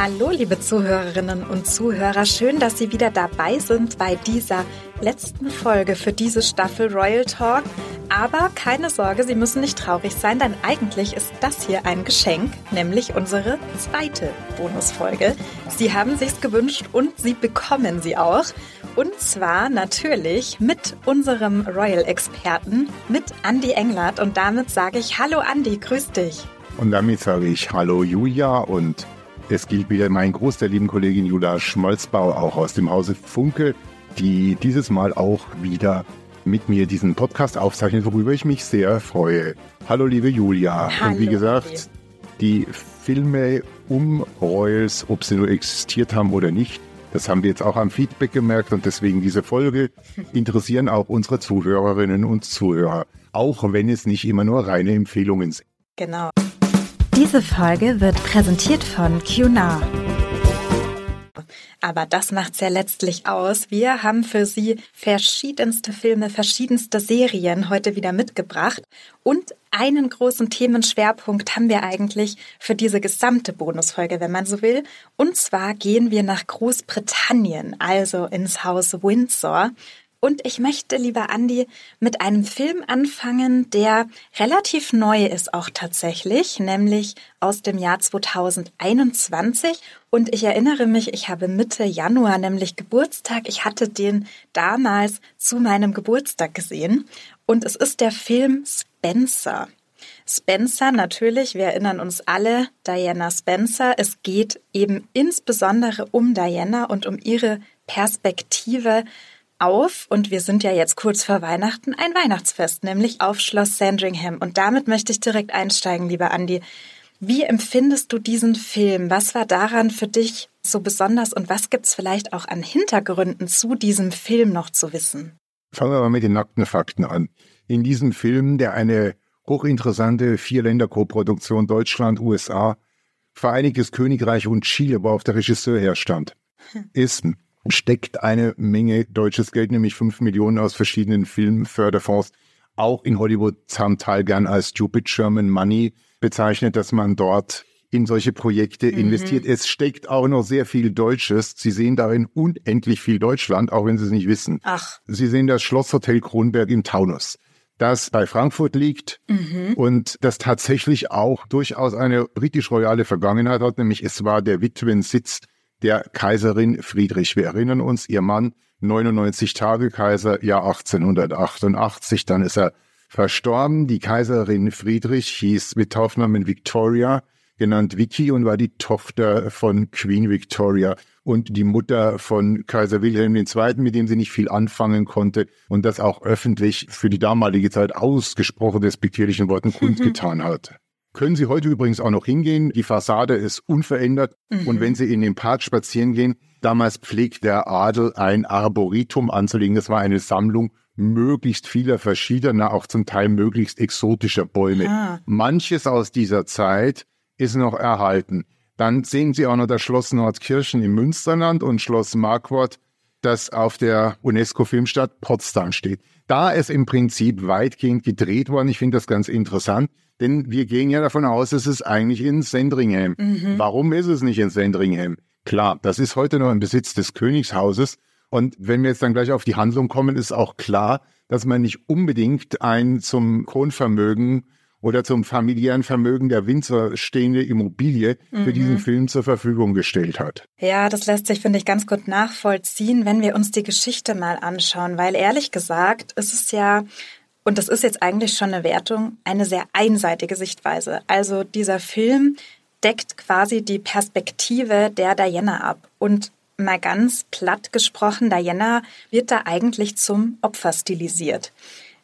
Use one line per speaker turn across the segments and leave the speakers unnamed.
Hallo, liebe Zuhörerinnen und Zuhörer. Schön, dass Sie wieder dabei sind bei dieser letzten Folge für diese Staffel Royal Talk. Aber keine Sorge, Sie müssen nicht traurig sein, denn eigentlich ist das hier ein Geschenk, nämlich unsere zweite Bonusfolge. Sie haben sich's gewünscht und Sie bekommen sie auch. Und zwar natürlich mit unserem Royal-Experten, mit Andy Englert. Und damit sage ich Hallo Andy, grüß dich.
Und damit sage ich Hallo Julia und es gilt wieder mein Gruß der lieben Kollegin Julia Schmolzbau, auch aus dem Hause Funke, die dieses Mal auch wieder mit mir diesen Podcast aufzeichnet, worüber ich mich sehr freue. Hallo liebe Julia.
Hallo,
und wie gesagt, die Filme um Royals, ob sie nur existiert haben oder nicht, das haben wir jetzt auch am Feedback gemerkt und deswegen diese Folge interessieren auch unsere Zuhörerinnen und Zuhörer, auch wenn es nicht immer nur reine Empfehlungen sind.
Genau.
Diese Folge wird präsentiert von QNAR.
Aber das macht's ja letztlich aus. Wir haben für Sie verschiedenste Filme, verschiedenste Serien heute wieder mitgebracht. Und einen großen Themenschwerpunkt haben wir eigentlich für diese gesamte Bonusfolge, wenn man so will. Und zwar gehen wir nach Großbritannien, also ins Haus Windsor. Und ich möchte, lieber Andi, mit einem Film anfangen, der relativ neu ist auch tatsächlich, nämlich aus dem Jahr 2021. Und ich erinnere mich, ich habe Mitte Januar nämlich Geburtstag. Ich hatte den damals zu meinem Geburtstag gesehen. Und es ist der Film Spencer. Spencer, natürlich, wir erinnern uns alle, Diana Spencer. Es geht eben insbesondere um Diana und um ihre Perspektive auf und wir sind ja jetzt kurz vor Weihnachten ein Weihnachtsfest, nämlich auf Schloss Sandringham. Und damit möchte ich direkt einsteigen, lieber Andi. Wie empfindest du diesen Film? Was war daran für dich so besonders und was gibt's vielleicht auch an Hintergründen zu diesem Film noch zu wissen?
Fangen wir mal mit den nackten Fakten an. In diesem Film, der eine hochinteressante Vier-Länder-Koproduktion Deutschland, USA, Vereinigtes Königreich und Chile, worauf der Regisseur herstand, hm. ist steckt eine Menge deutsches Geld, nämlich fünf Millionen aus verschiedenen Filmförderfonds. Auch in Hollywood zum Teil gern als Stupid German Money bezeichnet, dass man dort in solche Projekte mhm. investiert. Es steckt auch noch sehr viel Deutsches. Sie sehen darin unendlich viel Deutschland, auch wenn Sie es nicht wissen.
Ach.
Sie sehen das Schlosshotel Kronberg im Taunus, das bei Frankfurt liegt mhm. und das tatsächlich auch durchaus eine britisch-royale Vergangenheit hat, nämlich es war der Witwensitz der Kaiserin Friedrich. Wir erinnern uns, ihr Mann, 99 Tage Kaiser, Jahr 1888, dann ist er verstorben. Die Kaiserin Friedrich hieß mit Taufnamen Victoria, genannt Vicky und war die Tochter von Queen Victoria und die Mutter von Kaiser Wilhelm II., mit dem sie nicht viel anfangen konnte und das auch öffentlich für die damalige Zeit ausgesprochen despektierlichen Worten kundgetan hat. Können Sie heute übrigens auch noch hingehen. Die Fassade ist unverändert. Mhm. Und wenn Sie in den Park spazieren gehen, damals pflegt der Adel ein Arboretum anzulegen. Das war eine Sammlung möglichst vieler verschiedener, auch zum Teil möglichst exotischer Bäume. Ah. Manches aus dieser Zeit ist noch erhalten. Dann sehen Sie auch noch das Schloss Nordkirchen im Münsterland und Schloss Marquardt, das auf der UNESCO-Filmstadt Potsdam steht. Da ist im Prinzip weitgehend gedreht worden. Ich finde das ganz interessant. Denn wir gehen ja davon aus, es ist eigentlich in Sandringham. Mhm. Warum ist es nicht in Sandringham? Klar, das ist heute noch im Besitz des Königshauses. Und wenn wir jetzt dann gleich auf die Handlung kommen, ist auch klar, dass man nicht unbedingt ein zum Kronvermögen oder zum familiären Vermögen der Winzer stehende Immobilie mhm. für diesen Film zur Verfügung gestellt hat.
Ja, das lässt sich, finde ich, ganz gut nachvollziehen, wenn wir uns die Geschichte mal anschauen, weil ehrlich gesagt ist es ja und das ist jetzt eigentlich schon eine Wertung, eine sehr einseitige Sichtweise. Also dieser Film deckt quasi die Perspektive der Diana ab. Und mal ganz platt gesprochen, Diana wird da eigentlich zum Opfer stilisiert.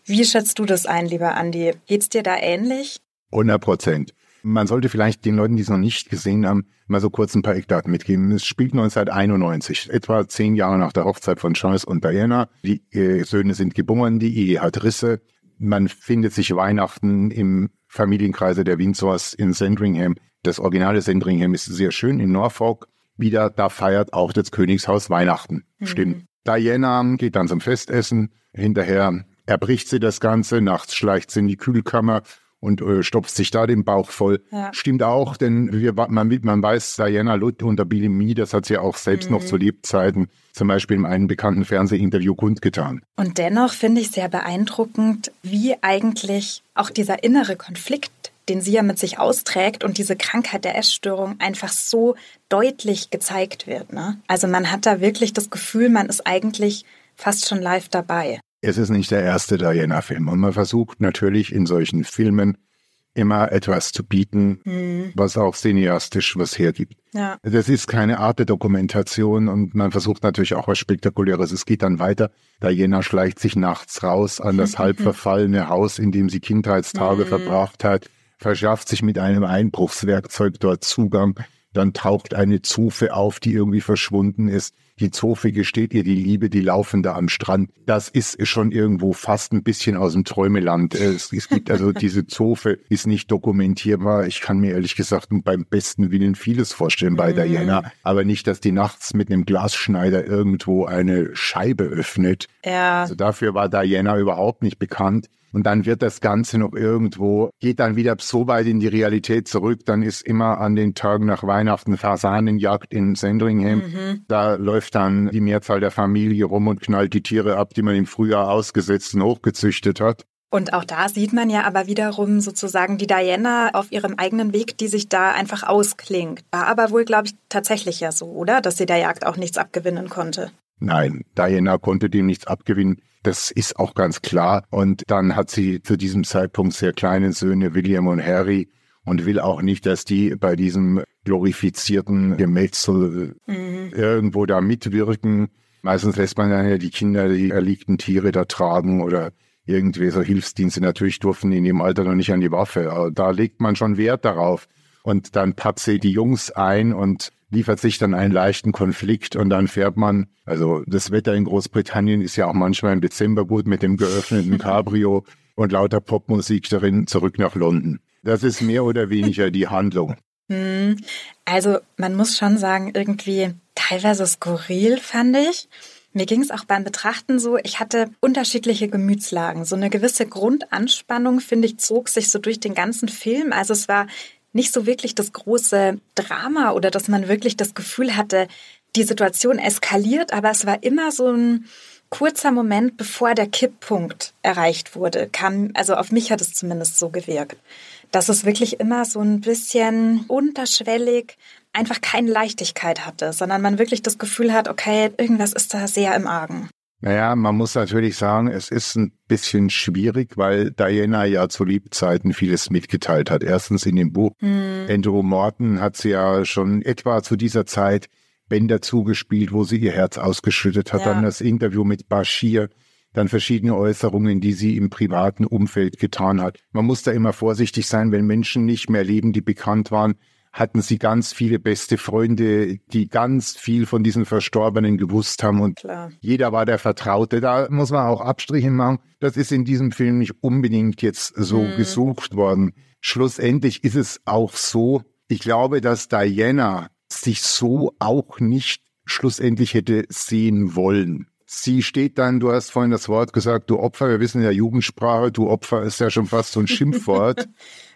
Wie schätzt du das ein, lieber Andi? Geht's dir da ähnlich?
100 Prozent. Man sollte vielleicht den Leuten, die es noch nicht gesehen haben, mal so kurz ein paar Eckdaten mitgeben. Es spielt 1991, etwa zehn Jahre nach der Hochzeit von Charles und Diana. Die äh, Söhne sind geboren, die Ehe hat Risse. Man findet sich Weihnachten im Familienkreise der Windsors in Sandringham. Das originale Sandringham ist sehr schön in Norfolk. Wieder, da feiert auch das Königshaus Weihnachten. Mhm. Stimmt. Diana geht dann zum Festessen. Hinterher erbricht sie das Ganze. Nachts schleicht sie in die Kühlkammer und äh, stopft sich da den Bauch voll. Ja. Stimmt auch, denn wir, man, man weiß, Diana Lutt unter Bulimie, das hat sie auch selbst mhm. noch zu Lebzeiten zum Beispiel in einem bekannten Fernsehinterview kundgetan.
Und dennoch finde ich sehr beeindruckend, wie eigentlich auch dieser innere Konflikt, den sie ja mit sich austrägt und diese Krankheit der Essstörung einfach so deutlich gezeigt wird. Ne? Also man hat da wirklich das Gefühl, man ist eigentlich fast schon live dabei.
Es ist nicht der erste Diana-Film und man versucht natürlich in solchen Filmen immer etwas zu bieten, mhm. was auch cineastisch was hergibt. Ja. Das ist keine Art der Dokumentation und man versucht natürlich auch was Spektakuläres. Es geht dann weiter. Diana schleicht sich nachts raus an das halb verfallene Haus, in dem sie Kindheitstage mhm. verbracht hat, verschafft sich mit einem Einbruchswerkzeug dort Zugang dann taucht eine Zofe auf, die irgendwie verschwunden ist. Die Zofe gesteht ihr die Liebe, die laufen da am Strand. Das ist schon irgendwo fast ein bisschen aus dem Träumeland. Es, es gibt also diese Zofe ist nicht dokumentierbar. Ich kann mir ehrlich gesagt beim besten Willen vieles vorstellen bei mhm. Diana, aber nicht, dass die nachts mit einem Glasschneider irgendwo eine Scheibe öffnet. Ja. Also dafür war Diana überhaupt nicht bekannt. Und dann wird das Ganze noch irgendwo, geht dann wieder so weit in die Realität zurück. Dann ist immer an den Tagen nach Weihnachten Fasanenjagd in Sandringham. Mhm. Da läuft dann die Mehrzahl der Familie rum und knallt die Tiere ab, die man im Frühjahr ausgesetzt und hochgezüchtet hat.
Und auch da sieht man ja aber wiederum sozusagen die Diana auf ihrem eigenen Weg, die sich da einfach ausklingt. War aber wohl, glaube ich, tatsächlich ja so, oder? Dass sie der Jagd auch nichts abgewinnen konnte.
Nein, Diana konnte dem nichts abgewinnen. Das ist auch ganz klar. Und dann hat sie zu diesem Zeitpunkt sehr kleine Söhne, William und Harry, und will auch nicht, dass die bei diesem glorifizierten Gemetzel mhm. irgendwo da mitwirken. Meistens lässt man dann ja die Kinder die erliegten Tiere da tragen oder irgendwie so Hilfsdienste. Natürlich durften in dem Alter noch nicht an die Waffe. Aber da legt man schon Wert darauf. Und dann packt sie die Jungs ein und liefert sich dann einen leichten Konflikt und dann fährt man, also das Wetter in Großbritannien ist ja auch manchmal im Dezember gut mit dem geöffneten Cabrio und lauter Popmusik darin zurück nach London. Das ist mehr oder weniger die Handlung.
Hm. Also man muss schon sagen, irgendwie teilweise skurril fand ich. Mir ging es auch beim Betrachten so, ich hatte unterschiedliche Gemütslagen. So eine gewisse Grundanspannung, finde ich, zog sich so durch den ganzen Film. Also es war nicht so wirklich das große Drama oder dass man wirklich das Gefühl hatte, die Situation eskaliert, aber es war immer so ein kurzer Moment, bevor der Kipppunkt erreicht wurde, kam, also auf mich hat es zumindest so gewirkt, dass es wirklich immer so ein bisschen unterschwellig einfach keine Leichtigkeit hatte, sondern man wirklich das Gefühl hat, okay, irgendwas ist da sehr im Argen.
Naja, man muss natürlich sagen, es ist ein bisschen schwierig, weil Diana ja zu Liebzeiten vieles mitgeteilt hat. Erstens in dem Buch. Hm. Andrew Morton hat sie ja schon etwa zu dieser Zeit Bänder zugespielt, wo sie ihr Herz ausgeschüttet hat. Ja. Dann das Interview mit Bashir, dann verschiedene Äußerungen, die sie im privaten Umfeld getan hat. Man muss da immer vorsichtig sein, wenn Menschen nicht mehr leben, die bekannt waren hatten sie ganz viele beste Freunde, die ganz viel von diesen Verstorbenen gewusst haben und Klar. jeder war der Vertraute. Da muss man auch Abstriche machen. Das ist in diesem Film nicht unbedingt jetzt so mhm. gesucht worden. Schlussendlich ist es auch so, ich glaube, dass Diana sich so auch nicht schlussendlich hätte sehen wollen. Sie steht dann, du hast vorhin das Wort gesagt, du Opfer, wir wissen ja Jugendsprache, du Opfer ist ja schon fast so ein Schimpfwort.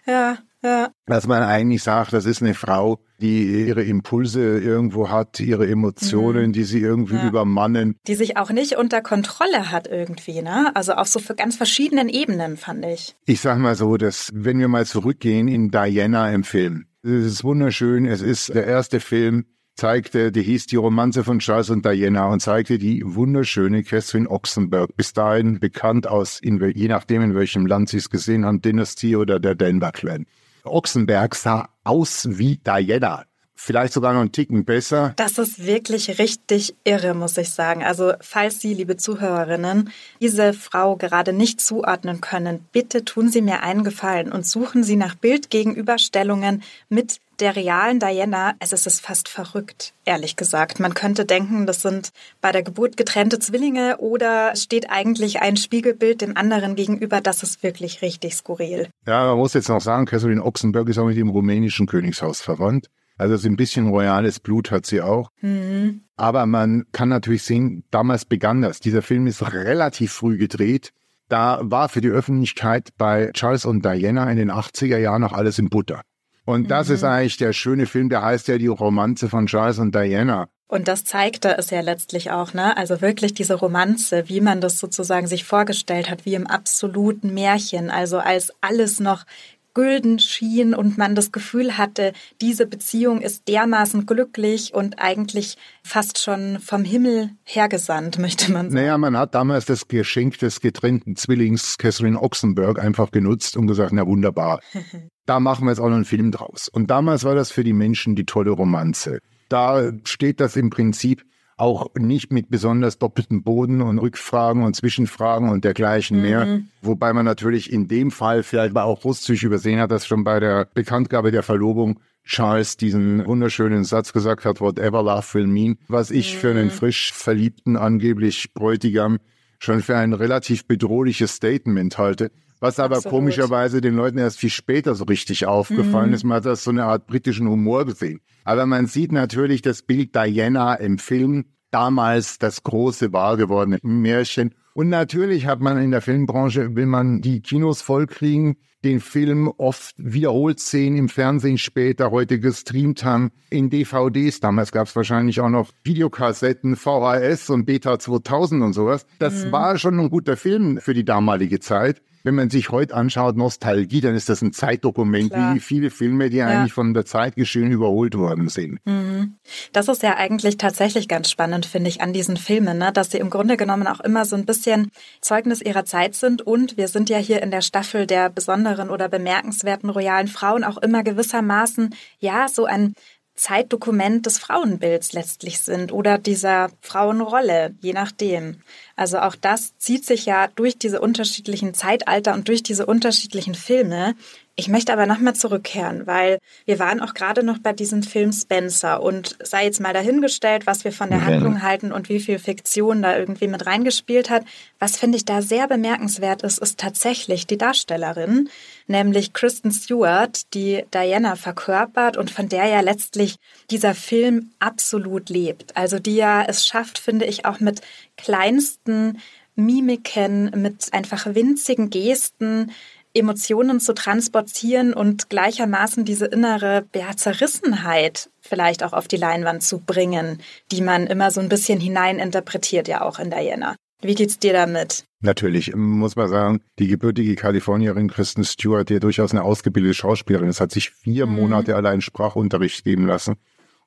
ja. Ja.
Dass man eigentlich sagt, das ist eine Frau, die ihre Impulse irgendwo hat, ihre Emotionen, mhm. die sie irgendwie ja. übermannen.
Die sich auch nicht unter Kontrolle hat irgendwie, ne? Also auf so für ganz verschiedenen Ebenen, fand ich.
Ich sag mal so, dass wenn wir mal zurückgehen in Diana im Film, es ist wunderschön, es ist der erste Film, zeigte, die hieß die Romanze von Charles und Diana und zeigte die wunderschöne Catherine Oxenberg, bis dahin bekannt aus, in, je nachdem in welchem Land sie es gesehen haben, Dynasty oder der Denver Clan. Ochsenberg sah aus wie Diana. Vielleicht sogar noch einen Ticken besser.
Das ist wirklich richtig irre, muss ich sagen. Also, falls Sie, liebe Zuhörerinnen, diese Frau gerade nicht zuordnen können, bitte tun Sie mir einen Gefallen und suchen Sie nach Bildgegenüberstellungen mit der realen Diana, es ist fast verrückt, ehrlich gesagt. Man könnte denken, das sind bei der Geburt getrennte Zwillinge oder steht eigentlich ein Spiegelbild dem anderen gegenüber. Das ist wirklich richtig skurril.
Ja, man muss jetzt noch sagen, Catherine Oxenberg ist auch mit dem rumänischen Königshaus verwandt. Also so ein bisschen royales Blut hat sie auch. Mhm. Aber man kann natürlich sehen, damals begann das. Dieser Film ist relativ früh gedreht. da war für die Öffentlichkeit bei Charles und Diana in den 80er Jahren noch alles in Butter. Und das mhm. ist eigentlich der schöne Film, der heißt ja die Romanze von Charles und Diana.
Und das zeigte es ja letztlich auch, ne? Also wirklich diese Romanze, wie man das sozusagen sich vorgestellt hat, wie im absoluten Märchen. Also als alles noch gülden schien und man das Gefühl hatte, diese Beziehung ist dermaßen glücklich und eigentlich fast schon vom Himmel hergesandt, möchte man sagen.
Naja, man hat damals das Geschenk des getrennten Zwillings Catherine Oxenberg einfach genutzt und gesagt, na wunderbar, da machen wir jetzt auch noch einen Film draus. Und damals war das für die Menschen die tolle Romanze. Da steht das im Prinzip auch nicht mit besonders doppeltem Boden und Rückfragen und Zwischenfragen und dergleichen mhm. mehr. Wobei man natürlich in dem Fall vielleicht mal auch großzügig übersehen hat, dass schon bei der Bekanntgabe der Verlobung Charles diesen wunderschönen Satz gesagt hat, whatever love will mean, was ich mhm. für einen mhm. frisch verliebten, angeblich Bräutigam, schon für ein relativ bedrohliches Statement halte. Was aber Absolut. komischerweise den Leuten erst viel später so richtig aufgefallen mhm. ist. Man hat das so eine Art britischen Humor gesehen. Aber man sieht natürlich das Bild Diana im Film, damals das große wahr gewordene Märchen. Und natürlich hat man in der Filmbranche, will man die Kinos vollkriegen, den Film oft wiederholt sehen im Fernsehen später, heute gestreamt haben, in DVDs. Damals gab es wahrscheinlich auch noch Videokassetten, VHS und Beta 2000 und sowas. Das mhm. war schon ein guter Film für die damalige Zeit wenn man sich heute anschaut, Nostalgie, dann ist das ein Zeitdokument, Klar. wie viele Filme, die ja. eigentlich von der Zeit geschehen überholt worden sind.
Mhm. Das ist ja eigentlich tatsächlich ganz spannend, finde ich, an diesen Filmen, ne? dass sie im Grunde genommen auch immer so ein bisschen Zeugnis ihrer Zeit sind. Und wir sind ja hier in der Staffel der besonderen oder bemerkenswerten royalen Frauen auch immer gewissermaßen, ja, so ein Zeitdokument des Frauenbilds letztlich sind oder dieser Frauenrolle, je nachdem. Also auch das zieht sich ja durch diese unterschiedlichen Zeitalter und durch diese unterschiedlichen Filme ich möchte aber nochmal zurückkehren, weil wir waren auch gerade noch bei diesem Film Spencer und sei jetzt mal dahingestellt, was wir von der Handlung halten und wie viel Fiktion da irgendwie mit reingespielt hat. Was finde ich da sehr bemerkenswert ist, ist tatsächlich die Darstellerin, nämlich Kristen Stewart, die Diana verkörpert und von der ja letztlich dieser Film absolut lebt. Also die ja es schafft, finde ich, auch mit kleinsten Mimiken, mit einfach winzigen Gesten, Emotionen zu transportieren und gleichermaßen diese innere ja, Zerrissenheit vielleicht auch auf die Leinwand zu bringen, die man immer so ein bisschen hineininterpretiert, ja auch in Diana. Wie geht's dir damit?
Natürlich, muss man sagen, die gebürtige Kalifornierin Kristen Stewart, die ja durchaus eine ausgebildete Schauspielerin ist, hat sich vier mhm. Monate allein Sprachunterricht geben lassen,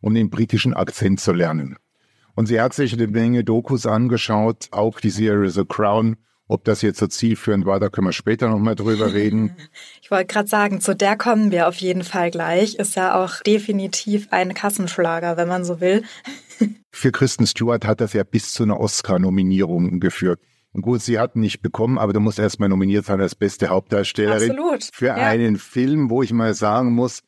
um den britischen Akzent zu lernen. Und sie hat sich eine Menge Dokus angeschaut, auch die Serie The Crown, ob das jetzt so zielführend war, da können wir später nochmal drüber reden.
Ich wollte gerade sagen, zu der kommen wir auf jeden Fall gleich. Ist ja auch definitiv ein Kassenschlager, wenn man so will.
Für Kristen Stewart hat das ja bis zu einer Oscar-Nominierung geführt. Und gut, sie hat nicht bekommen, aber du musst erstmal nominiert sein als beste Hauptdarstellerin.
Absolut.
Für ja. einen Film, wo ich mal sagen muss,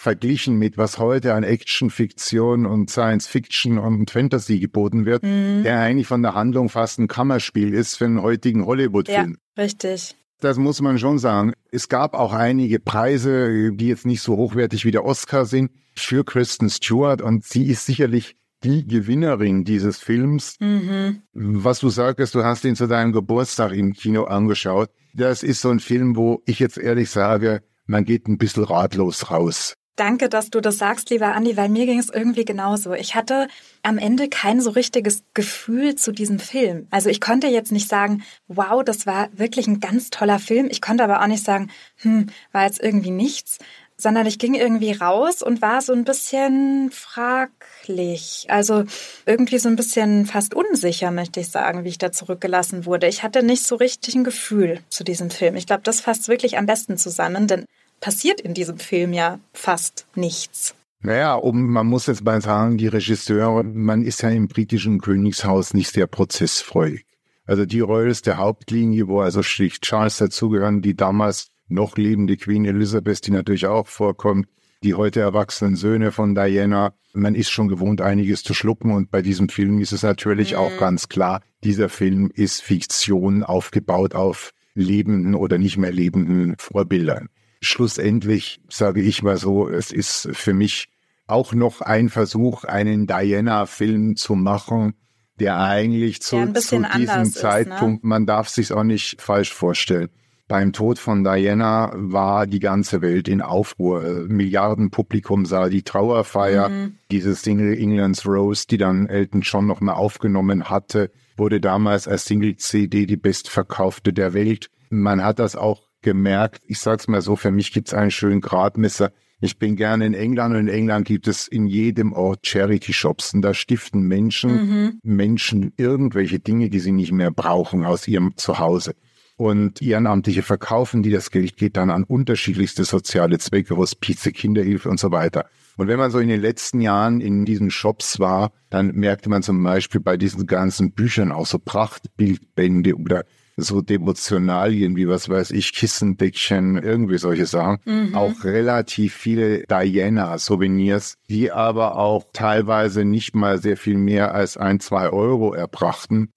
verglichen mit was heute an Action, Fiktion und Science Fiction und Fantasy geboten wird, mhm. der eigentlich von der Handlung fast ein Kammerspiel ist für einen heutigen Hollywood-Film.
Ja, richtig.
Das muss man schon sagen. Es gab auch einige Preise, die jetzt nicht so hochwertig wie der Oscar sind, für Kristen Stewart und sie ist sicherlich die Gewinnerin dieses Films. Mhm. Was du sagst, du hast ihn zu deinem Geburtstag im Kino angeschaut. Das ist so ein Film, wo ich jetzt ehrlich sage, man geht ein bisschen ratlos raus.
Danke, dass du das sagst, lieber Andi, weil mir ging es irgendwie genauso. Ich hatte am Ende kein so richtiges Gefühl zu diesem Film. Also ich konnte jetzt nicht sagen, wow, das war wirklich ein ganz toller Film. Ich konnte aber auch nicht sagen, hm, war jetzt irgendwie nichts, sondern ich ging irgendwie raus und war so ein bisschen fraglich. Also irgendwie so ein bisschen fast unsicher, möchte ich sagen, wie ich da zurückgelassen wurde. Ich hatte nicht so richtig ein Gefühl zu diesem Film. Ich glaube, das fasst wirklich am besten zusammen, denn passiert in diesem Film ja fast nichts.
Naja, um, man muss jetzt mal sagen, die Regisseure, man ist ja im britischen Königshaus nicht sehr prozessfreudig. Also die Royals der Hauptlinie, wo also schlicht Charles dazugehören, die damals noch lebende Queen Elizabeth, die natürlich auch vorkommt, die heute erwachsenen Söhne von Diana. Man ist schon gewohnt, einiges zu schlucken und bei diesem Film ist es natürlich mhm. auch ganz klar, dieser Film ist Fiktion aufgebaut auf lebenden oder nicht mehr lebenden Vorbildern. Schlussendlich sage ich mal so, es ist für mich auch noch ein Versuch, einen Diana-Film zu machen, der eigentlich zu,
ein
zu diesem
anders ist, ne?
Zeitpunkt, man darf sich auch nicht falsch vorstellen. Beim Tod von Diana war die ganze Welt in Aufruhr. Äh, Milliardenpublikum sah die Trauerfeier.
Mhm.
Diese Single England's Rose, die dann Elton John noch mal aufgenommen hatte, wurde damals als Single-CD die bestverkaufte der Welt. Man hat das auch gemerkt. Ich sag's mal so, für mich gibt's einen schönen Gradmesser. Ich bin gerne in England und in England gibt es in jedem Ort Charity-Shops und da stiften Menschen, Menschen irgendwelche Dinge, die sie nicht mehr brauchen aus ihrem Zuhause. Und Ehrenamtliche verkaufen die, das Geld geht dann an unterschiedlichste soziale Zwecke, Hospize, Kinderhilfe und so weiter. Und wenn man so in den letzten Jahren in diesen Shops war, dann merkte man zum Beispiel bei diesen ganzen Büchern auch so Prachtbildbände oder so Devotionalien wie was weiß ich, Kissendeckchen, irgendwie solche Sachen. Auch relativ viele Diana-Souvenirs, die aber auch teilweise nicht mal sehr viel mehr als ein, zwei Euro erbrachten.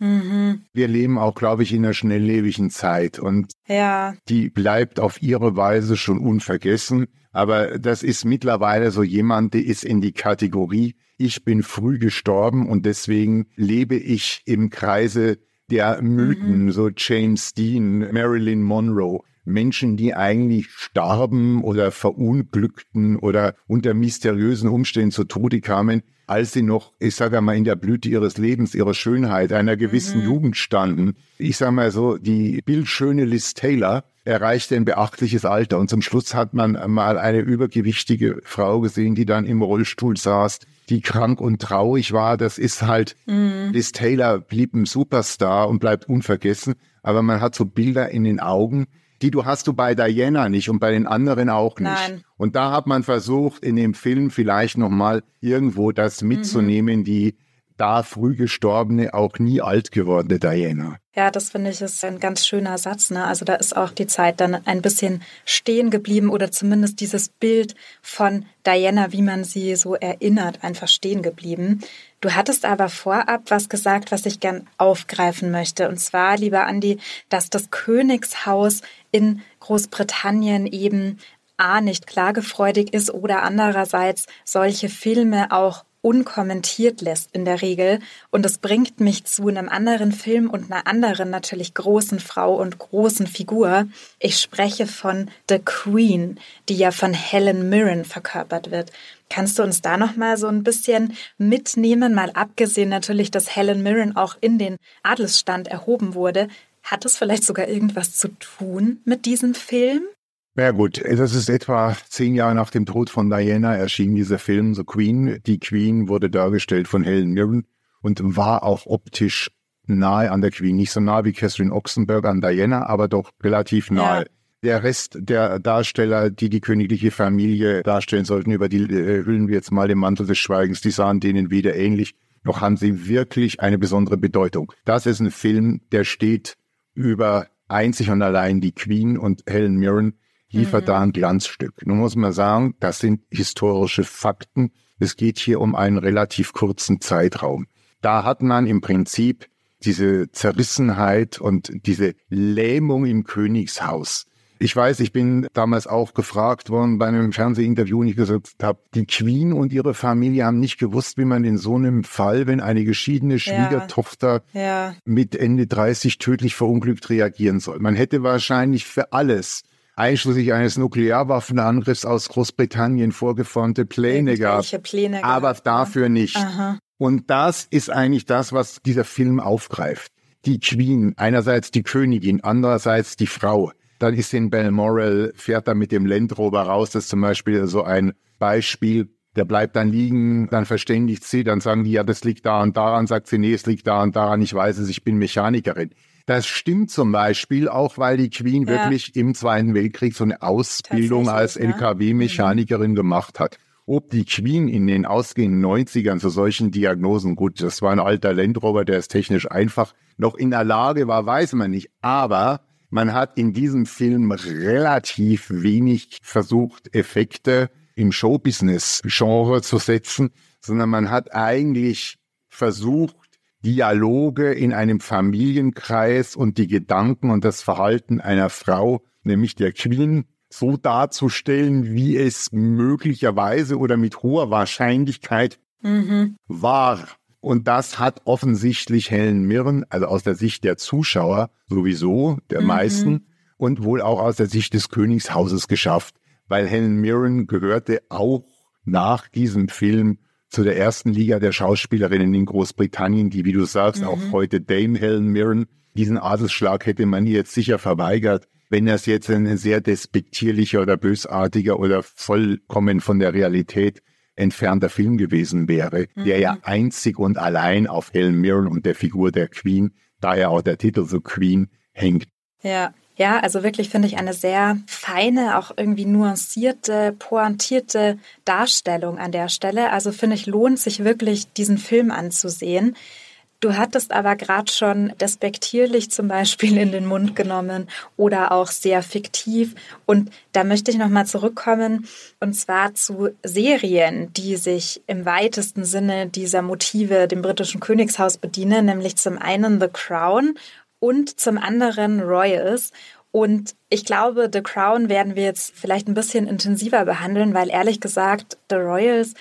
Wir leben auch, glaube ich, in einer schnelllebigen Zeit und
Ja,
die bleibt auf ihre Weise schon unvergessen. Aber das ist mittlerweile so jemand, der ist in die Kategorie, ich bin früh gestorben und deswegen lebe ich im Kreise der Mythen, so James Dean, Marilyn Monroe. Menschen, die eigentlich starben oder verunglückten oder unter mysteriösen Umständen zu Tode kamen, als sie noch, ich sage mal, in der Blüte ihres Lebens, ihrer Schönheit, einer gewissen Jugend standen. Ich sage mal so, die bildschöne Liz Taylor erreichte ein beachtliches Alter und zum Schluss hat man mal eine übergewichtige Frau gesehen, die dann im Rollstuhl saß, die krank und traurig war. Das ist halt, Liz Taylor blieb ein Superstar und bleibt unvergessen, aber man hat so Bilder in den Augen, die du hast du bei Diana nicht und bei den anderen auch nicht.
Nein.
Und da hat man versucht, in dem Film vielleicht nochmal irgendwo das mitzunehmen, die da früh gestorbene, auch nie alt gewordene Diana.
Ja, das finde ich ist ein ganz schöner Satz. Ne? Also da ist auch die Zeit dann ein bisschen stehen geblieben oder zumindest dieses Bild von Diana, wie man sie so erinnert, einfach stehen geblieben. Du hattest aber vorab was gesagt, was ich gern aufgreifen möchte. Und zwar, lieber Andi, dass das Königshaus in Großbritannien eben A nicht klagefreudig ist oder andererseits solche Filme auch unkommentiert lässt in der Regel. Und es bringt mich zu einem anderen Film und einer anderen natürlich großen Frau und großen Figur. Ich spreche von The Queen, die ja von Helen Mirren verkörpert wird. Kannst du uns da noch mal so ein bisschen mitnehmen, mal abgesehen natürlich, dass Helen Mirren auch in den Adelsstand erhoben wurde. Hat es vielleicht sogar irgendwas zu tun mit diesem Film?
Ja gut, das ist etwa zehn Jahre nach dem Tod von Diana erschien dieser Film The Queen. Die Queen wurde dargestellt von Helen Mirren und war auch optisch nahe an der Queen. Nicht so nah wie Catherine Oxenberg an Diana, aber doch relativ nahe.
Ja.
Der Rest der Darsteller, die die königliche Familie darstellen sollten, über die äh, hüllen wir jetzt mal den Mantel des Schweigens, die sahen denen weder ähnlich, noch haben sie wirklich eine besondere Bedeutung. Das ist ein Film, der steht über einzig und allein die Queen und Helen Mirren liefert da ein Glanzstück. Nun muss man sagen, das sind historische Fakten. Es geht hier um einen relativ kurzen Zeitraum. Da hat man im Prinzip diese Zerrissenheit und diese Lähmung im Königshaus. Ich weiß, ich bin damals auch gefragt worden bei einem Fernsehinterview, und ich gesagt habe, die Queen und ihre Familie haben nicht gewusst, wie man in so einem Fall, wenn eine geschiedene Schwiegertochter
Ja.
mit Ende 30 tödlich verunglückt reagieren soll. Man hätte wahrscheinlich für alles, einschließlich eines Nuklearwaffenangriffs aus Großbritannien, vorgeformte Pläne.
Irgendwelche Pläne
aber
gehabt,
dafür nicht.
Aha.
Und das ist eigentlich das, was dieser Film aufgreift. Die Queen, einerseits die Königin, andererseits die Frau. Dann ist in Balmoral, fährt er mit dem Land Rover raus. Das ist zum Beispiel so ein Beispiel. Der bleibt dann liegen, dann verständigt sie, dann sagen die, ja, das liegt da und daran, sagt sie, nee, es liegt da und daran, ich weiß es, ich bin Mechanikerin. Das stimmt zum Beispiel auch, weil die Queen
Ja.
wirklich im Zweiten Weltkrieg so eine Ausbildung als
ne?
LKW-Mechanikerin gemacht hat. Ob die Queen in den ausgehenden 90ern zu solchen Diagnosen, gut, das war ein alter Landrover, der ist technisch einfach, noch in der Lage war, weiß man nicht. Aber man hat in diesem Film relativ wenig versucht, Effekte im Showbusiness-Genre zu setzen, sondern man hat eigentlich versucht, Dialoge in einem Familienkreis und die Gedanken und das Verhalten einer Frau, nämlich der Queen, so darzustellen, wie es möglicherweise oder mit hoher Wahrscheinlichkeit
Mhm.
war. Und das hat offensichtlich Helen Mirren, also aus der Sicht der Zuschauer sowieso, der mhm. meisten, und wohl auch aus der Sicht des Königshauses geschafft, weil Helen Mirren gehörte auch nach diesem Film zu der ersten Liga der Schauspielerinnen in Großbritannien, die, wie du sagst, mhm. auch heute Dame Helen Mirren, diesen Adelsschlag hätte man ihr jetzt sicher verweigert, wenn das jetzt ein sehr despektierlicher oder bösartiger oder vollkommen von der Realität entfernter Film gewesen wäre, mhm. der ja mhm. einzig und allein auf Helen Mirren und der Figur der Queen, daher auch der Titel so Queen, hängt.
Ja. Ja, also wirklich finde ich eine sehr feine, auch irgendwie nuancierte, pointierte Darstellung an der Stelle. Also finde ich, lohnt sich wirklich, diesen Film anzusehen. Du hattest aber gerade schon despektierlich zum Beispiel in den Mund genommen oder auch sehr fiktiv. Und da möchte ich nochmal zurückkommen und zwar zu Serien, die sich im weitesten Sinne dieser Motive dem britischen Königshaus bedienen, nämlich zum einen The Crown und zum anderen Royals. Und ich glaube, The Crown werden wir jetzt vielleicht ein bisschen intensiver behandeln, weil ehrlich gesagt, The Royals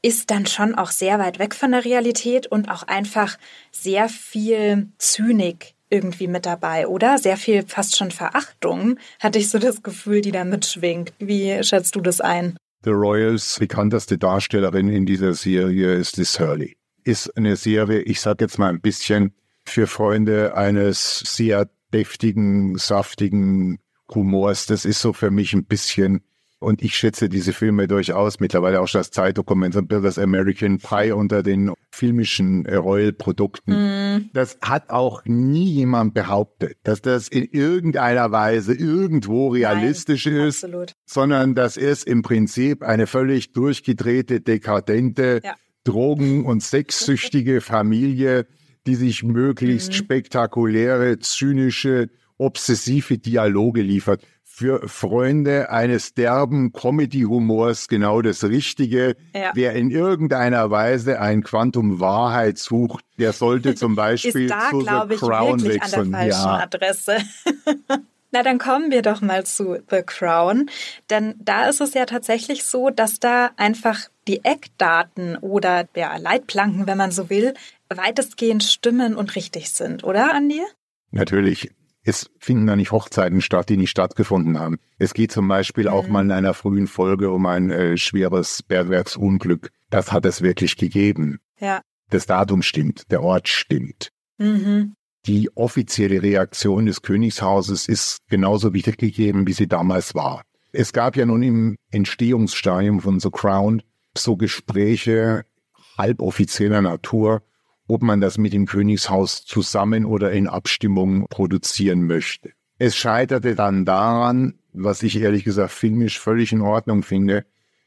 ist dann schon auch sehr weit weg von der Realität und auch einfach sehr viel Zynik irgendwie mit dabei, oder? Sehr viel fast schon Verachtung, hatte ich so das Gefühl, die da mitschwingt. Wie schätzt du das ein?
The Royals bekannteste Darstellerin in dieser Serie ist Liz Hurley. Ist eine Serie, ich sag jetzt mal ein bisschen, für Freunde eines sehr deftigen, saftigen Humors. Das ist so für mich ein bisschen, und ich schätze diese Filme durchaus, mittlerweile auch das Zeitdokument, das American Pie unter den filmischen Royal-Produkten. Mm. Das hat auch nie jemand behauptet, dass das in irgendeiner Weise irgendwo realistisch Nein, ist, absolut. sondern das ist im Prinzip eine völlig durchgedrehte, dekadente, ja. drogen- und sexsüchtige Familie, die sich möglichst mhm. spektakuläre, zynische, obsessive Dialoge liefert. Für Freunde eines derben Comedy-Humors genau das Richtige. Ja. Wer in irgendeiner Weise ein Quantum Wahrheit sucht, der sollte zum Beispiel
Ist da,
zu
The Crown ich, wechseln. An der falschen ja. Adresse. Na, dann kommen wir doch mal zu The Crown. Denn da ist es ja tatsächlich so, dass da einfach die Eckdaten oder ja, Leitplanken, wenn man so will, weitestgehend stimmen und richtig sind, oder, Andi?
Natürlich. Es finden da nicht Hochzeiten statt, die nicht stattgefunden haben. Es geht zum Beispiel mhm. auch mal in einer frühen Folge um ein äh, schweres Bergwerksunglück. Das hat es wirklich gegeben.
Ja.
Das Datum stimmt, der Ort stimmt. Mhm. Die offizielle Reaktion des Königshauses ist genauso wiedergegeben, wie sie damals war. Es gab ja nun im Entstehungsstadium von The Crown so Gespräche halboffizieller Natur, ob man das mit dem Königshaus zusammen oder in Abstimmung produzieren möchte. Es scheiterte dann daran, was ich ehrlich gesagt filmisch völlig in Ordnung finde,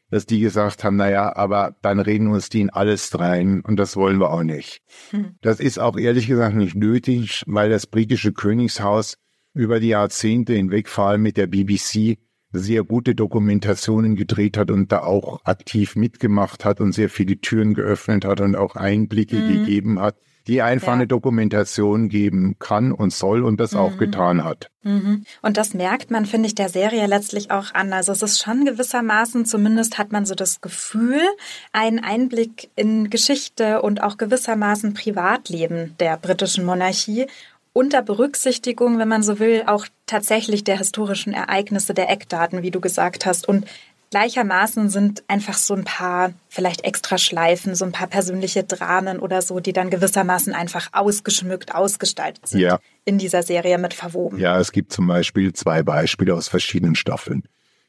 dass die gesagt haben, naja, aber dann reden uns die in alles rein und das wollen wir auch nicht. Hm. Das ist auch ehrlich gesagt nicht nötig, weil das britische Königshaus über die Jahrzehnte hinweg, vor allem mit der BBC, sehr gute Dokumentationen gedreht hat und da auch aktiv mitgemacht hat und sehr viele Türen geöffnet hat und auch Einblicke mhm. gegeben hat, die einfach ja. eine Dokumentation geben kann und soll und das mhm. auch getan hat.
Mhm. Und das merkt man, finde ich, der Serie letztlich auch an. Also es ist schon gewissermaßen, zumindest hat man so das Gefühl, einen Einblick in Geschichte und auch gewissermaßen Privatleben der britischen Monarchie unter Berücksichtigung, wenn man so will, auch tatsächlich der historischen Ereignisse, der Eckdaten, wie du gesagt hast. Und gleichermaßen sind einfach so ein paar vielleicht extra Schleifen, so ein paar persönliche Dramen oder so, die dann gewissermaßen einfach ausgeschmückt, ausgestaltet sind ja. in dieser Serie mit verwoben.
Ja, es gibt zum Beispiel zwei Beispiele aus verschiedenen Staffeln.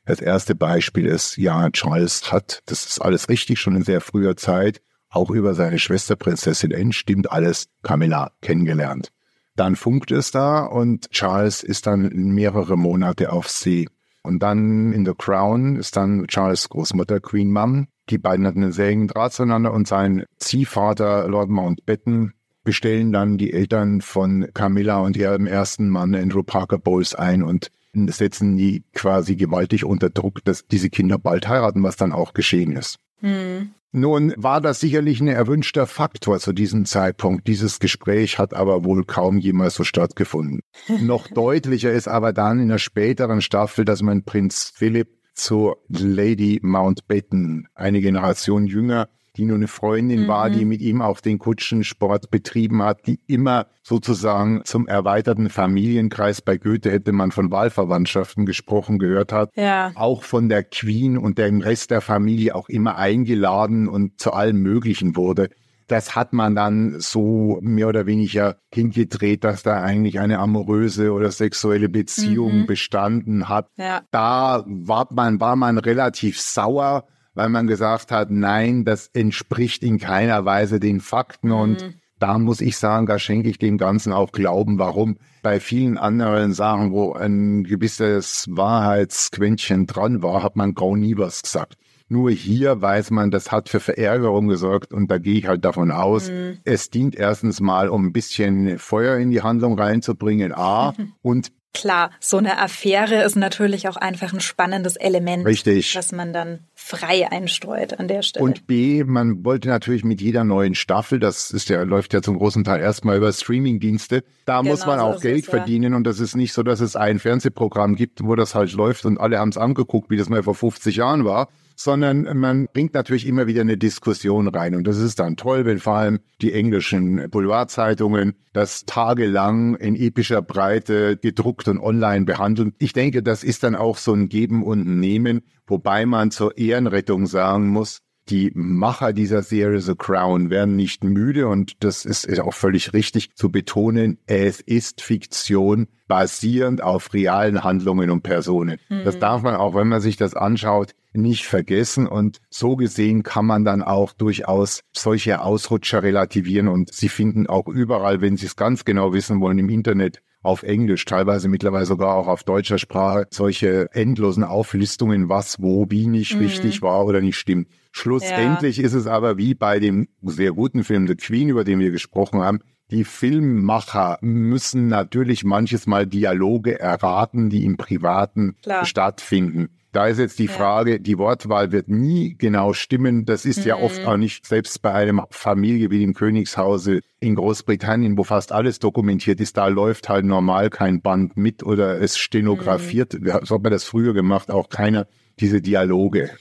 Das erste Beispiel ist, ja, Charles hat, das ist alles richtig, schon in sehr früher Zeit, auch über seine Schwester Prinzessin Anne, stimmt alles, Camilla kennengelernt. Dann funkt es da und Charles ist dann mehrere Monate auf See. Und dann in The Crown ist dann Charles Großmutter Queen Mum. Die beiden hatten einen sehr engen Draht zueinander und sein Ziehvater Lord Mountbatten bestellen dann die Eltern von Camilla und ihrem ersten Mann Andrew Parker Bowles ein und setzen die quasi gewaltig unter Druck, dass diese Kinder bald heiraten, was dann auch geschehen ist. Hm. Nun war das sicherlich ein erwünschter Faktor zu diesem Zeitpunkt. Dieses Gespräch hat aber wohl kaum jemals so stattgefunden. Noch deutlicher ist aber dann in der späteren Staffel, dass man Prinz Philipp zu Lady Mountbatten, eine Generation jünger, die nur eine Freundin mhm. war, die mit ihm auch den Kutschensport betrieben hat, die immer sozusagen zum erweiterten Familienkreis bei Goethe hätte man von Wahlverwandtschaften gesprochen gehört hat. Ja. Auch von der Queen und dem Rest der Familie auch immer eingeladen und zu allem Möglichen wurde das hat man dann so mehr oder weniger hingedreht, dass da eigentlich eine amoröse oder sexuelle Beziehung mhm. bestanden hat. Ja. Da war man, war man relativ sauer, weil man gesagt hat, nein, das entspricht in keiner Weise den Fakten mhm. und da muss ich sagen, da schenke ich dem Ganzen auch Glauben. Warum? Bei vielen anderen Sachen, wo ein gewisses Wahrheitsquäntchen dran war, hat man gar nie was gesagt. Nur hier weiß man, das hat für Verärgerung gesorgt und da gehe ich halt davon aus, mhm. es dient erstens mal, um ein bisschen Feuer in die Handlung reinzubringen, A, und
Klar, so eine Affäre ist natürlich auch einfach ein spannendes Element,
Richtig.
was man dann frei einstreut an der Stelle.
Und B, man wollte natürlich mit jeder neuen Staffel, das ist ja, läuft ja zum großen Teil erstmal über Streamingdienste, da genau, muss man auch so Geld es, verdienen ja. und das ist nicht so, dass es ein Fernsehprogramm gibt, wo das halt läuft und alle haben es angeguckt, wie das mal vor 50 Jahren war, sondern man bringt natürlich immer wieder eine Diskussion rein. Und das ist dann toll, wenn vor allem die englischen Boulevardzeitungen das tagelang in epischer Breite gedruckt und online behandeln. Ich denke, das ist dann auch so ein Geben und Nehmen, wobei man zur Ehrenrettung sagen muss, die Macher dieser Serie The Crown werden nicht müde und das ist auch völlig richtig zu betonen, es ist Fiktion basierend auf realen Handlungen und Personen. Mhm. Das darf man auch, wenn man sich das anschaut, nicht vergessen und so gesehen kann man dann auch durchaus solche Ausrutscher relativieren und sie finden auch überall, wenn sie es ganz genau wissen wollen, im Internet auf Englisch, teilweise mittlerweile sogar auch auf deutscher Sprache, solche endlosen Auflistungen, was, wo, wie nicht mhm. richtig war oder nicht stimmt. Schlussendlich ja. ist es aber wie bei dem sehr guten Film The Queen, über den wir gesprochen haben, die Filmmacher müssen natürlich manches Mal Dialoge erraten, die im Privaten Klar. stattfinden. Da ist jetzt die Frage, die Wortwahl wird nie genau stimmen. Das ist mhm. ja oft mhm. auch nicht, selbst bei einer Familie wie dem Königshause in Großbritannien, wo fast alles dokumentiert ist, da läuft halt normal kein Band mit oder es stenografiert. Mhm. So hat man das früher gemacht, auch keiner diese Dialoge.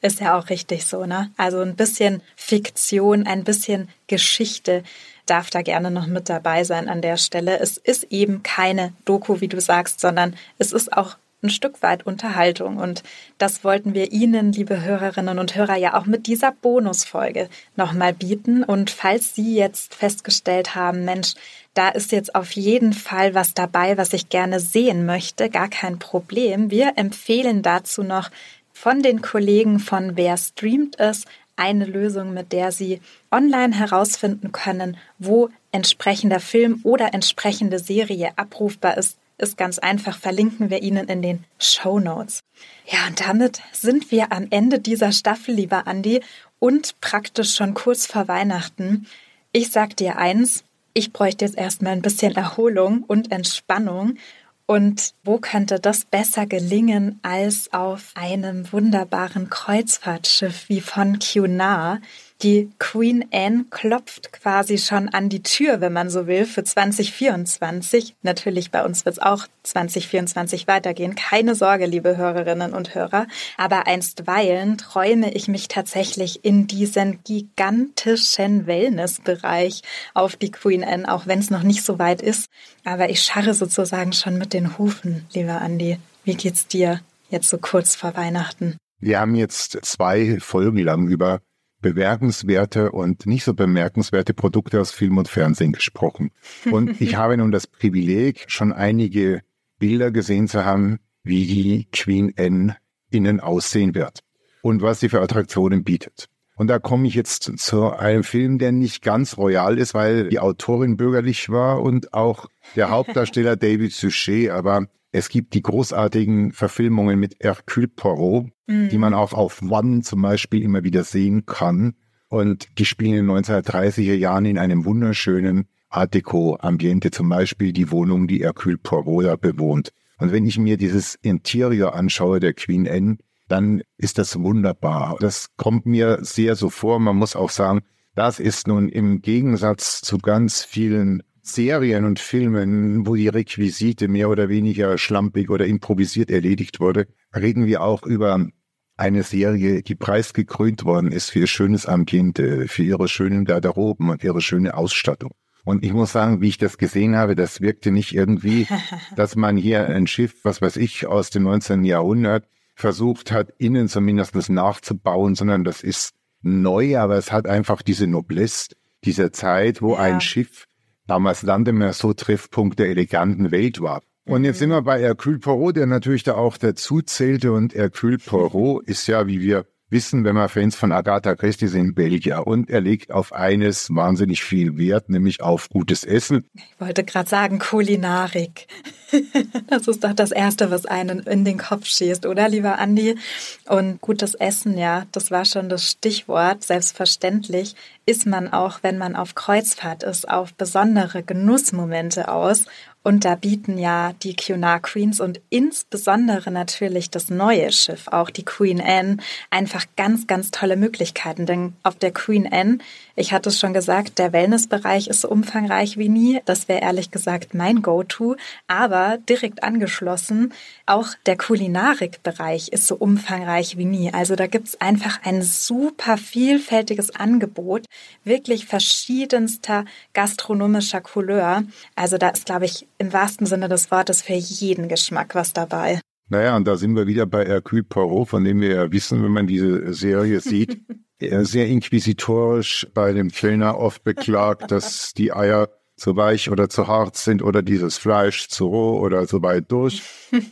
Ist ja auch richtig so, ne? Also ein bisschen Fiktion, ein bisschen Geschichte darf da gerne noch mit dabei sein an der Stelle. Es ist eben keine Doku, wie du sagst, sondern es ist auch ein Stück weit Unterhaltung. Und das wollten wir Ihnen, liebe Hörerinnen und Hörer, ja auch mit dieser Bonusfolge nochmal bieten. Und falls Sie jetzt festgestellt haben, Mensch, da ist jetzt auf jeden Fall was dabei, was ich gerne sehen möchte, gar kein Problem. Wir empfehlen dazu noch von den Kollegen von Wer streamt es eine Lösung, mit der Sie online herausfinden können, wo entsprechender Film oder entsprechende Serie abrufbar ist ist ganz einfach, verlinken wir Ihnen in den Show Notes. Ja, und damit sind wir am Ende dieser Staffel, lieber Andi, und praktisch schon kurz vor Weihnachten. Ich sag dir eins, ich bräuchte jetzt erstmal ein bisschen Erholung und Entspannung. Und wo könnte das besser gelingen als auf einem wunderbaren Kreuzfahrtschiff wie von Cunard? Die Queen Anne klopft quasi schon an die Tür, wenn man so will, für 2024. Natürlich, bei uns wird es auch 2024 weitergehen. Keine Sorge, liebe Hörerinnen und Hörer. Aber einstweilen träume ich mich tatsächlich in diesen gigantischen Wellnessbereich auf die Queen Anne, auch wenn es noch nicht so weit ist. Aber ich scharre sozusagen schon mit den Hufen, lieber Andi. Wie geht's dir jetzt so kurz vor Weihnachten?
Wir haben jetzt zwei Folgen lang über bemerkenswerte und nicht so bemerkenswerte Produkte aus Film und Fernsehen gesprochen. Und ich habe nun das Privileg, schon einige Bilder gesehen zu haben, wie die Queen Anne innen aussehen wird und was sie für Attraktionen bietet. Und da komme ich jetzt zu einem Film, der nicht ganz royal ist, weil die Autorin bürgerlich war und auch der Hauptdarsteller David Suchet, aber es gibt die großartigen Verfilmungen mit Hercule Poirot, mhm. die man auch auf One zum Beispiel immer wieder sehen kann. Und die spielen in den 1930er Jahren in einem wunderschönen Art Deco-Ambiente, zum Beispiel die Wohnung, die Hercule Poirot da bewohnt. Und wenn ich mir dieses Interior anschaue der Queen Anne, dann ist das wunderbar. Das kommt mir sehr so vor. Man muss auch sagen, das ist nun im Gegensatz zu ganz vielen Serien und Filmen, wo die Requisite mehr oder weniger schlampig oder improvisiert erledigt wurde, reden wir auch über eine Serie, die preisgekrönt worden ist für ihr schönes Ambiente, für ihre schönen Garderoben und ihre schöne Ausstattung. Und ich muss sagen, wie ich das gesehen habe, das wirkte nicht irgendwie, dass man hier ein Schiff, was weiß ich, aus dem 19. Jahrhundert versucht hat, innen zumindest nachzubauen, sondern das ist neu, aber es hat einfach diese Noblesse dieser Zeit, wo ja. ein Schiff damals Landemer so Treffpunkt der eleganten Welt war. Und jetzt sind wir bei Hercule Poirot, der natürlich da auch dazu zählte. Und Hercule Poirot ist ja, wie wir wissen, wenn wir Fans von Agatha Christie sind, Belgier. Und er legt auf eines wahnsinnig viel Wert, nämlich auf gutes Essen.
Ich wollte gerade sagen, Kulinarik. das ist doch das Erste, was einen in den Kopf schießt, oder, lieber Andi? Und gutes Essen, ja, das war schon das Stichwort. Selbstverständlich ist man auch, wenn man auf Kreuzfahrt ist, auf besondere Genussmomente aus. Und da bieten ja die Cunard Queens und insbesondere natürlich das neue Schiff, auch die Queen Anne, einfach ganz, ganz tolle Möglichkeiten. Denn auf der Queen Anne, ich hatte es schon gesagt, der Wellnessbereich ist so umfangreich wie nie. Das wäre ehrlich gesagt mein Go-To. Aber direkt angeschlossen, auch der Kulinarikbereich ist so umfangreich wie nie. Also da gibt es einfach ein super vielfältiges Angebot, wirklich verschiedenster gastronomischer Couleur. Also da ist, glaube ich, im wahrsten Sinne des Wortes für jeden Geschmack was dabei.
Naja, und da sind wir wieder bei Hercule Poirot, von dem wir ja wissen, wenn man diese Serie sieht, sehr inquisitorisch bei dem Kellner oft beklagt, dass die Eier zu weich oder zu hart sind oder dieses Fleisch zu roh oder zu weit durch.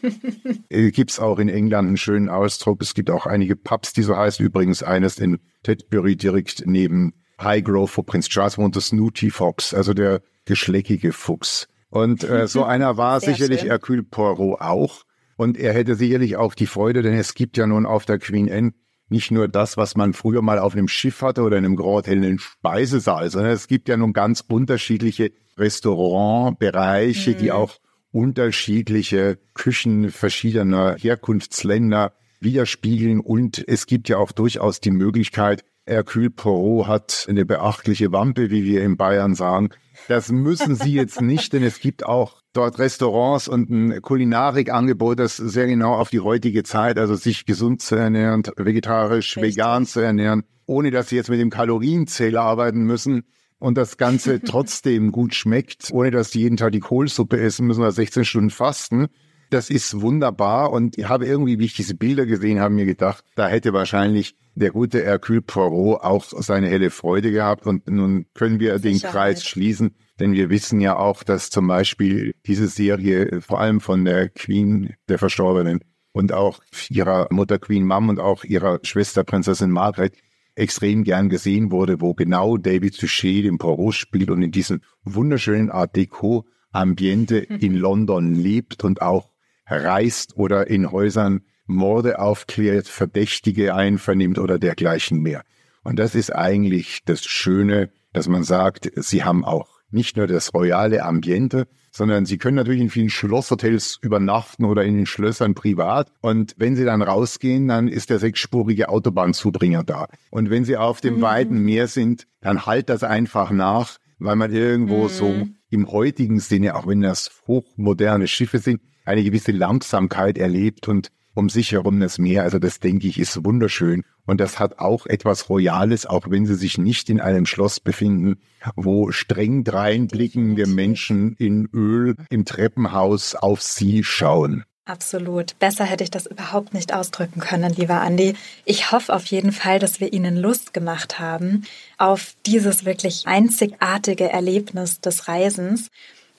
Äh, gibt's auch in England einen schönen Ausdruck. Es gibt auch einige Pubs, die so heißen. Übrigens eines in Tedbury direkt neben Highgrove, wo Prinz Charles wohnt, das Snooty Fox, also der geschleckige Fuchs. Und äh, so einer war Sehr sicherlich schön. Hercule Poirot auch. Und er hätte sicherlich auch die Freude, denn es gibt ja nun auf der Queen Anne nicht nur das, was man früher mal auf einem Schiff hatte oder in einem Grand Hotel, einen Speisesaal, sondern es gibt ja nun ganz unterschiedliche Restaurantbereiche, mhm. die auch unterschiedliche Küchen verschiedener Herkunftsländer widerspiegeln. Und es gibt ja auch durchaus die Möglichkeit, Hercule Poirot hat eine beachtliche Wampe, wie wir in Bayern sagen. Das müssen Sie jetzt nicht, denn es gibt auch dort Restaurants und ein Kulinarikangebot, das sehr genau auf die heutige Zeit, also sich gesund zu ernähren, vegetarisch, Richtig. vegan zu ernähren, ohne dass Sie jetzt mit dem Kalorienzähler arbeiten müssen und das Ganze trotzdem gut schmeckt, ohne dass Sie jeden Tag die Kohlsuppe essen müssen oder 16 Stunden fasten. Das ist wunderbar. Und ich habe irgendwie, wie ich diese Bilder gesehen habe, mir gedacht, da hätte wahrscheinlich der gute Hercule Poirot auch seine helle Freude gehabt. Und nun können wir den Kreis schließen, denn wir wissen ja auch, dass zum Beispiel diese Serie vor allem von der Queen, der Verstorbenen und auch ihrer Mutter Queen Mom und auch ihrer Schwester Prinzessin Margaret extrem gern gesehen wurde, wo genau David Suchet den Poirot spielt und in diesem wunderschönen Art Deco Ambiente in London lebt und auch reist oder in Häusern Morde aufklärt, Verdächtige einvernimmt oder dergleichen mehr. Und das ist eigentlich das Schöne, dass man sagt, sie haben auch nicht nur das royale Ambiente, sondern sie können natürlich in vielen Schlosshotels übernachten oder in den Schlössern privat. Und wenn sie dann rausgehen, dann ist der sechsspurige Autobahnzubringer da. Und wenn sie auf dem mhm. weiten Meer sind, dann halt das einfach nach, weil man irgendwo mhm. so im heutigen Sinne, auch wenn das hochmoderne Schiffe sind, eine gewisse Langsamkeit erlebt und um sich herum das Meer. Also das denke ich ist wunderschön. Und das hat auch etwas Royales, auch wenn sie sich nicht in einem Schloss befinden, wo streng dreinblickende Menschen in Öl im Treppenhaus auf sie schauen.
Absolut. Besser hätte ich das überhaupt nicht ausdrücken können, lieber Andi. Ich hoffe auf jeden Fall, dass wir Ihnen Lust gemacht haben auf dieses wirklich einzigartige Erlebnis des Reisens.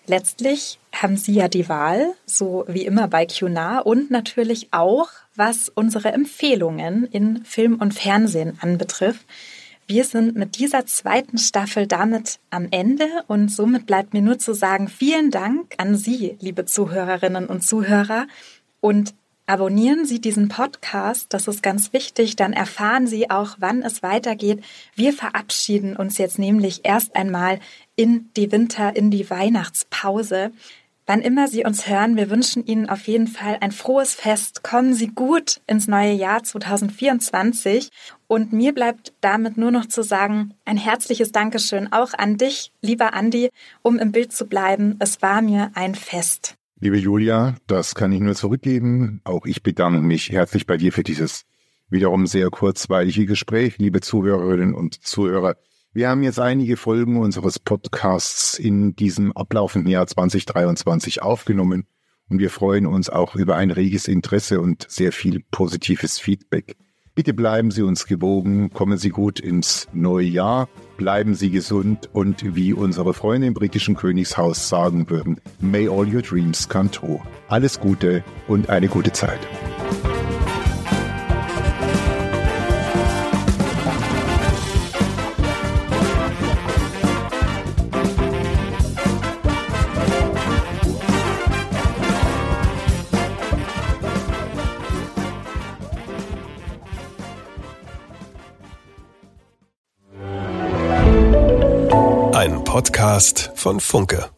Letztlich haben Sie ja die Wahl, so wie immer bei QNA und natürlich auch, was unsere Empfehlungen in Film und Fernsehen anbetrifft. Wir sind mit dieser zweiten Staffel damit am Ende und somit bleibt mir nur zu sagen, vielen Dank an Sie, liebe Zuhörerinnen und Zuhörer und Abonnieren Sie diesen Podcast, das ist ganz wichtig, dann erfahren Sie auch, wann es weitergeht. Wir verabschieden uns jetzt nämlich erst einmal in die Winter, in die Weihnachtspause. Wann immer Sie uns hören, wir wünschen Ihnen auf jeden Fall ein frohes Fest. Kommen Sie gut ins neue Jahr 2024. Und mir bleibt damit nur noch zu sagen, ein herzliches Dankeschön auch an dich, lieber Andi, um im Bild zu bleiben. Es war mir ein Fest.
Liebe Julia, das kann ich nur zurückgeben. Auch ich bedanke mich herzlich bei dir für dieses wiederum sehr kurzweilige Gespräch, liebe Zuhörerinnen und Zuhörer. Wir haben jetzt einige Folgen unseres Podcasts in diesem ablaufenden Jahr 2023 aufgenommen und wir freuen uns auch über ein reges Interesse und sehr viel positives Feedback. Bitte bleiben Sie uns gewogen, kommen Sie gut ins neue Jahr, bleiben Sie gesund und wie unsere Freunde im britischen Königshaus sagen würden, may all your dreams come true. Alles Gute und eine gute Zeit.
Podcast von Funke.